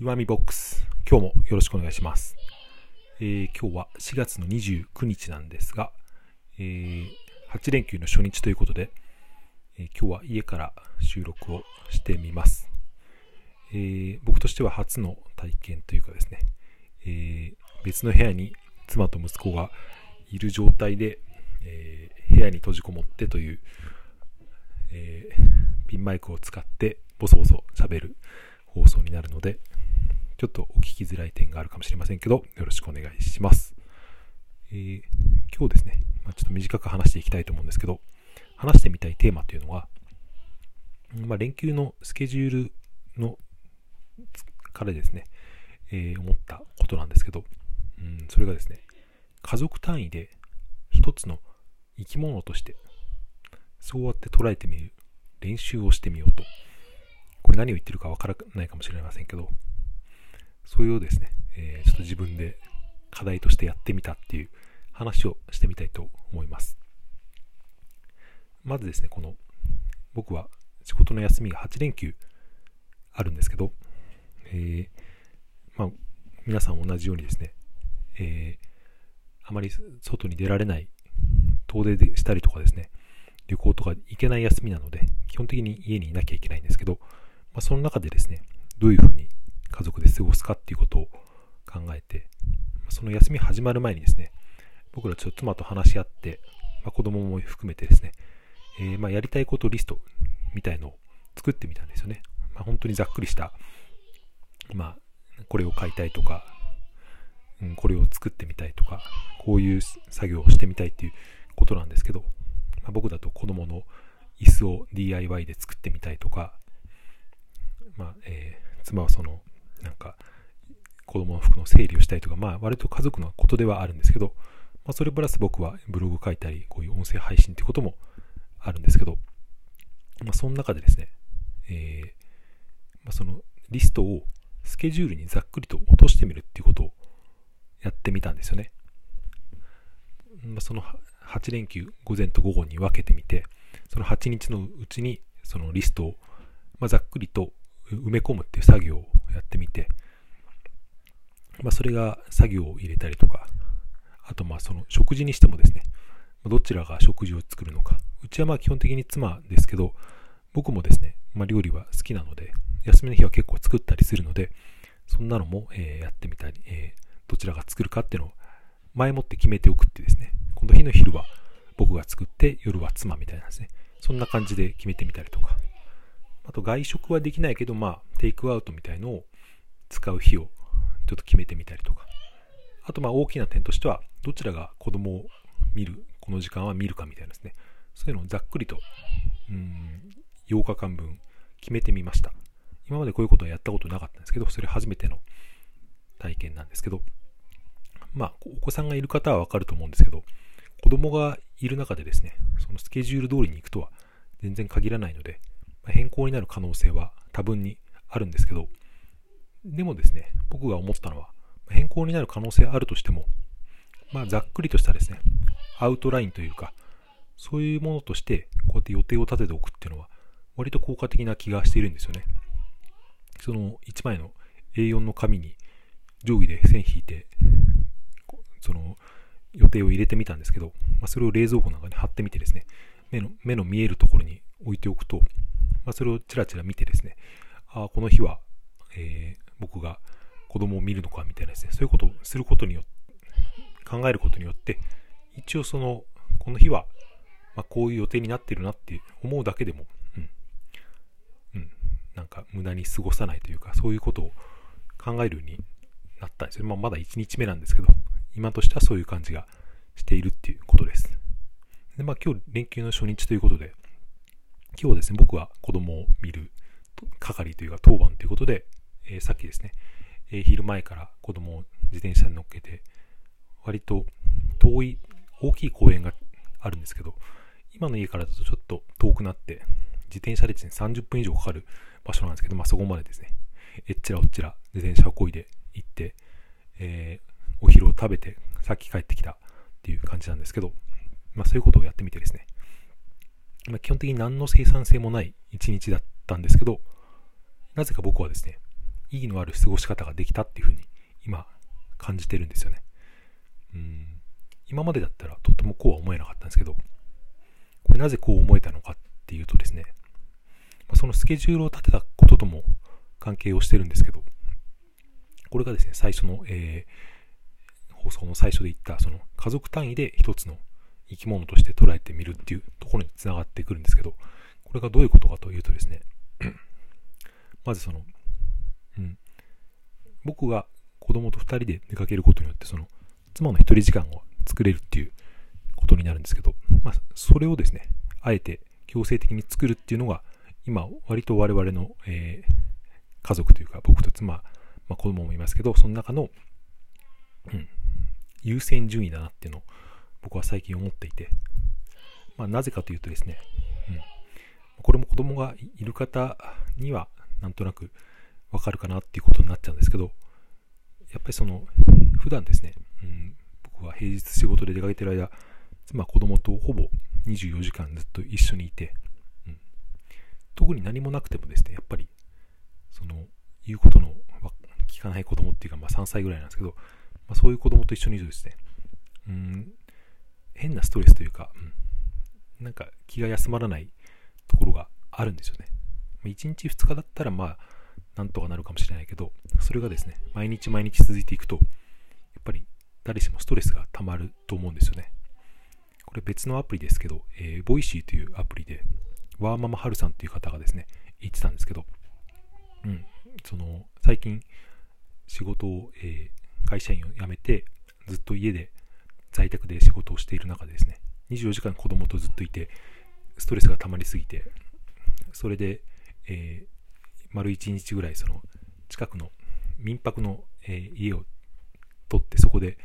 岩見ボックス、今日もよろしくお願いします。えー、今日は4月の29日なんですが、えー、8連休の初日ということで、えー、今日は家から収録をしてみます。え、僕としては初の体験というかですね、え、別の部屋に妻と息子がいる状態で、え、部屋に閉じこもってという、え、ピンマイクを使ってボソボソ喋る放送になるので、ちょっとお聞きづらい点があるかもしれませんけど、よろしくお願いします。えー、今日ですね、まあ、ちょっと短く話していきたいと思うんですけど、話してみたいテーマというのは、まあ、連休のスケジュールのからですね、えー、思ったことなんですけど、うん、それがですね、家族単位で一つの生き物として、そうやって捉えてみる練習をしてみようと。これ何を言ってるかわからないかもしれませんけど、そういうですね、えー、ちょっと自分で課題としてやってみたっていう話をしてみたいと思います。まずですね、この僕は仕事の休みが8連休あるんですけど、えー、まあ、皆さん同じようにですね、えー、あまり外に出られない遠出でしたりとかですね、旅行とか行けない休みなので、基本的に家にいなきゃいけないんですけど、まあ、その中でですね、どういうふうに家族で過ごすかっていうことを考えて、その休み始まる前にですね、僕らちょっと妻と話し合って、まあ、子供も含めてですね、えー、まあやりたいことリストみたいのを作ってみたんですよね。まあ、本当にざっくりした、まあ、これを買いたいとか、うん、これを作ってみたいとか、こういう作業をしてみたいっていうことなんですけど、まあ、僕だと子供の椅子を DIY で作ってみたいとか、まあえー、妻はそのなんか子供の服の整理をしたいとか、まあ割と家族のことではあるんですけど、まあ、それプラス僕はブログ書いたり、こういう音声配信ってこともあるんですけど、まあ、その中でですね、えー、まあ、そのリストをスケジュールにざっくりと落としてみるっていうことをやってみたんですよね。まあ、その8連休午前と午後に分けてみて、その8日のうちにそのリストを、まざっくりと埋め込むっていう作業をやってみて、まあ、それが作業を入れたりとか、あとまあその食事にしてもですね、どちらが食事を作るのか。うちはまあ基本的に妻ですけど、僕もですね、まあ、料理は好きなので、休みの日は結構作ったりするので、そんなのも、え、やってみたり、え、どちらが作るかっていうのを前もって決めておくってですね、この日の昼は僕が作って夜は妻みたいなですね。そんな感じで決めてみたりとか。あと外食はできないけど、まあ、テイクアウトみたいのを使う日をちょっと決めてみたりとか。あと、まあ、大きな点としては、どちらが子供を見る、この時間は見るかみたいなですね。そういうのをざっくりと、うん、8日間分決めてみました。今までこういうことはやったことなかったんですけど、それ初めての体験なんですけど、まあ、お子さんがいる方はわかると思うんですけど、子供がいる中でですね、そのスケジュール通りに行くとは全然限らないので、変更になる可能性は多分にあるんですけど、でもですね、僕が思ったのは、変更になる可能性あるとしても、まあ、ざっくりとしたですね、アウトラインというか、そういうものとして、こうやって予定を立てておくっていうのは、割と効果的な気がしているんですよね。その1枚の A4 の紙に定規で線引いて、その予定を入れてみたんですけど、まあ、それを冷蔵庫の中に貼ってみてですね、目の目の見えるところに置いておくと、まあ、それをちらちら見てですね、ああ、この日は、えー、僕が子供を見るのかみたいなですね、そういうことをすることによって、考えることによって、一応その、この日は、まあ、こういう予定になってるなって思うだけでも、うん、うん、なんか無駄に過ごさないというか、そういうことを考えるようになったんですよ。まあ、まだ1日目なんですけど、今としてはそういう感じがしているっていうことです。で、まあ今日連休の初日ということで、今日ですね、僕は子供を見る係というか当番ということで、えー、さっきですね、えー、昼前から子供を自転車に乗っけて、割と遠い、大きい公園があるんですけど、今の家からだとちょっと遠くなって、自転車でですね、30分以上かかる場所なんですけど、まあそこまでですね、えっちらおっちら自転車をこいで行って、えー、お昼を食べて、さっき帰ってきたっていう感じなんですけど、まあそういうことをやってみてですね、まあ、基本的に何の生産性もない一日だったんですけど、なぜか僕はですね、意義のある過ごし方ができたっていうふうに今感じてるんですよね。うん今までだったらとってもこうは思えなかったんですけど、これなぜこう思えたのかっていうとですね、そのスケジュールを立てたこととも関係をしてるんですけど、これがですね、最初の、えー、放送の最初で言った、その家族単位で一つの生き物として捉えてみるっていうところにつながってくるんですけど、これがどういうことかというとですね、まずその、うん、僕が子供と2人で出かけることによって、その、妻の一人時間を作れるっていうことになるんですけど、まあ、それをですね、あえて強制的に作るっていうのが、今、割と我々の、えー、家族というか、僕と妻、まあ、子供もいますけど、その中の、うん、優先順位だなっていうのを僕は最近思っていて、まあ、なぜかというとですね、うん、これも子供がいる方にはなんとなくわかるかなっていうことになっちゃうんですけど、やっぱりその、普段ですね、うん、僕は平日仕事で出かけてる間、妻、子供とほぼ24時間ずっと一緒にいて、うん、特に何もなくてもですね、やっぱり、その、言うことの聞かない子供っていうか、まあ3歳ぐらいなんですけど、まあ、そういう子供と一緒にいるとですね、うん、変なストレスというか、うん、なんか気が休まらないところがあるんですよね。1日2日だったらまあ、なんとかなるかもしれないけど、それがですね、毎日毎日続いていくと、やっぱり誰しもストレスが溜まると思うんですよね。これ別のアプリですけど、えー、 Voicy というアプリで、ワーママハルさんという方がですね、言ってたんですけど、うん、その、最近、仕事を、えー、会社員を辞めて、ずっと家で在宅で仕事をしている中でですね、24時間子供とずっといて、ストレスが溜まりすぎて、それで、えー、丸1日ぐらい、その、近くの民泊の、えー、家を取ってそこで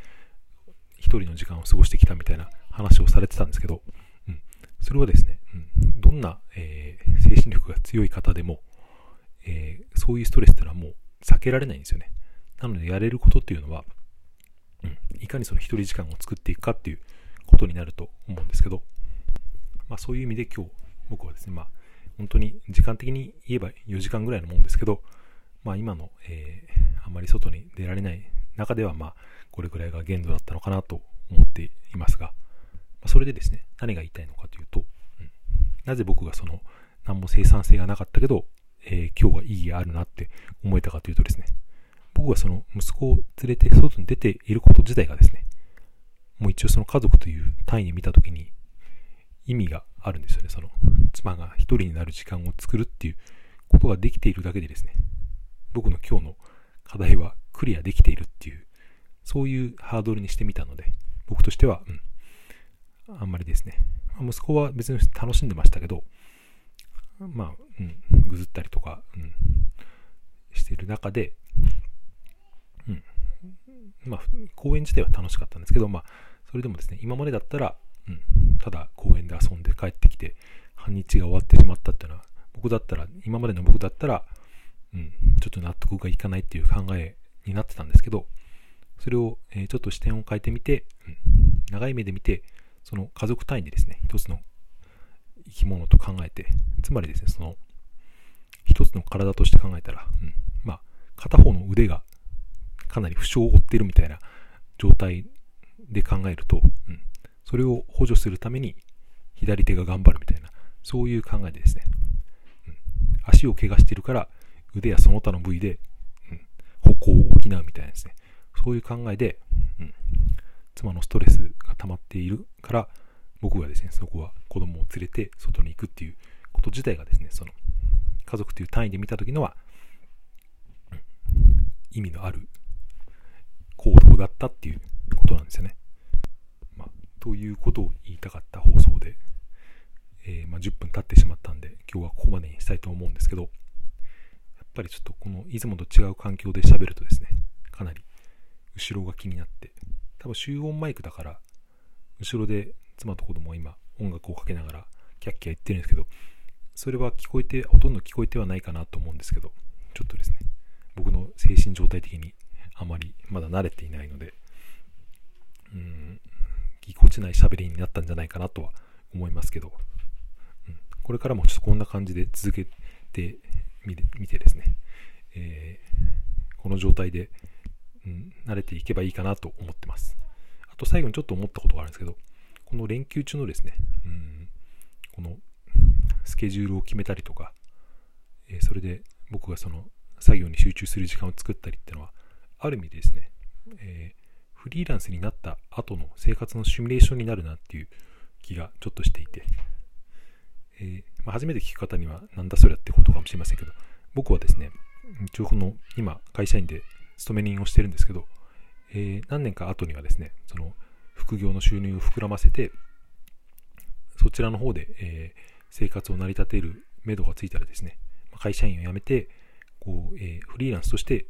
一人の時間を過ごしてきたみたいな話をされてたんですけど、うん、それはですね、うん、どんな、えー、精神力が強い方でも、えー、そういうストレスっていうのはもう避けられないんですよね。なのでやれることっていうのは、いかにその一人時間を作っていくかっていうことになると思うんですけど、まあそういう意味で今日僕はですね、まあ本当に時間的に言えば4時間ぐらいのもんですけど、まあ今の、えー、あんまり外に出られない中ではまあこれぐらいが限度だったのかなと思っていますが、まそれでですね、何が言いたいのかというと、うん、なぜ僕がその何も生産性がなかったけど、えー、今日は意義があるなって思えたかというとですね、僕はその息子を連れて外に出ていること自体がですね、もう一応その家族という単位で見たときに意味があるんですよね。その妻が一人になる時間を作るっていうことができているだけでですね、僕の今日の課題はクリアできているっていう、そういうハードルにしてみたので、僕としては、うん、あんまりですね、息子は別に楽しんでましたけど、まあ、うん、ぐずったりとか、うん、してる中で、まあ、公園自体は楽しかったんですけど、まあ、それでもですね、今までだったら、うん、ただ公園で遊んで帰ってきて、半日が終わってしまったっていうのは、僕だったら、今までの僕だったら、うん、ちょっと納得がいかないっていう考えになってたんですけど、それを、えー、ちょっと視点を変えてみて、うん、長い目で見て、その家族単位でですね、一つの生き物と考えて、つまりですね、その、一つの体として考えたら、うん、まあ、片方の腕がかなり負傷を負っているみたいな状態で考えると、うん、それを補助するために左手が頑張るみたいな、そういう考えでですね、うん、足を怪我しているから腕やその他の部位で、うん、歩行を補うみたいなですね、そういう考えで、うん、妻のストレスが溜まっているから、僕がですね、そこは子供を連れて外に行くっていうこと自体がですね、その家族という単位で見た時のは、意味のある行動だったっていうことなんですよね。まということを言いたかった放送で、えー、まあ、10分経ってしまったんで、今日はここまでにしたいと思うんですけど、やっぱりちょっとこのいつもと違う環境で喋るとですね、かなり後ろが気になって、多分集音マイクだから、後ろで妻と子供は今音楽をかけながらキャッキャ言ってるんですけど、それは聞こえて、ほとんど聞こえてはないかなと思うんですけど、ちょっとですね、僕の精神状態的にあまりまだ慣れていないので、うん、ぎこちない喋りになったんじゃないかなとは思いますけど、うん、これからもちょっとこんな感じで続けてみてですね、えーの状態で、うん、慣れていけばいいかなと思ってます。あと最後にちょっと思ったことがあるんですけど、この連休中のですね、うん、このスケジュールを決めたりとか、えー、それで僕がその作業に集中する時間を作ったりっていうのは、ある意味ですね、えー、フリーランスになった後の生活のシミュレーションになるなっていう気がちょっとしていて、えー、まあ、初めて聞く方にはなんだそれってことかもしれませんけど、僕はですね、一応この今会社員で勤め人をしてるんですけど、えー、何年か後にはですね、その副業の収入を膨らませて、そちらの方で、え、生活を成り立てる目処がついたらですね、会社員を辞めて、こう、え、フリーランスとして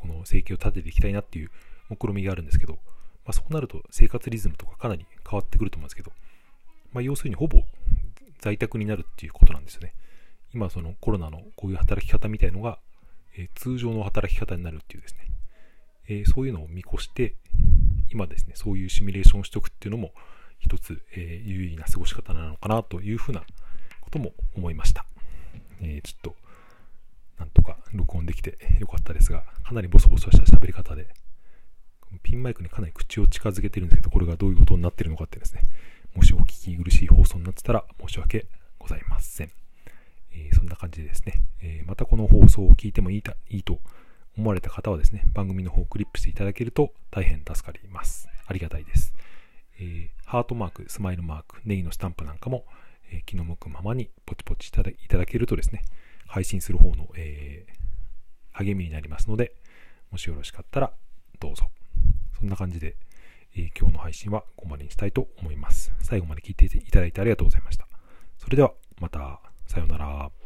この生計を立てていきたいなっていう目論みがあるんですけど、まあ、そうなると生活リズムとかかなり変わってくると思うんですけど、まあ、要するにほぼ在宅になるっていうことなんですよね。今そのコロナのこういう働き方みたいのが、えー、通常の働き方になるっていうですね、えー、そういうのを見越して、今ですね、そういうシミュレーションをしておくっていうのも一つ、えー、有意義な過ごし方なのかなというふうなことも思いました。えちょっと、できてよかったですが、かなりボソボソした喋り方で、ピンマイクにかなり口を近づけてるんですけど、これがどういう音になってるのかってですね、もしお聞き苦しい放送になってたら申し訳ございません。えー、そんな感じでですね、えー、またこの放送を聞いてもいいたいいと思われた方はですね、番組の方をクリップしていただけると大変助かります。ありがたいです。えー、ハートマーク、スマイルマーク、ネギのスタンプなんかも、え気の向くままにポチポチいただけるとですね、配信する方の、え励みになりますので、もしよろしかったらどうぞ。そんな感じで、えー、今日の配信はここまでにしたいと思います。最後まで聞いていただいてありがとうございました。それではまた、さようなら。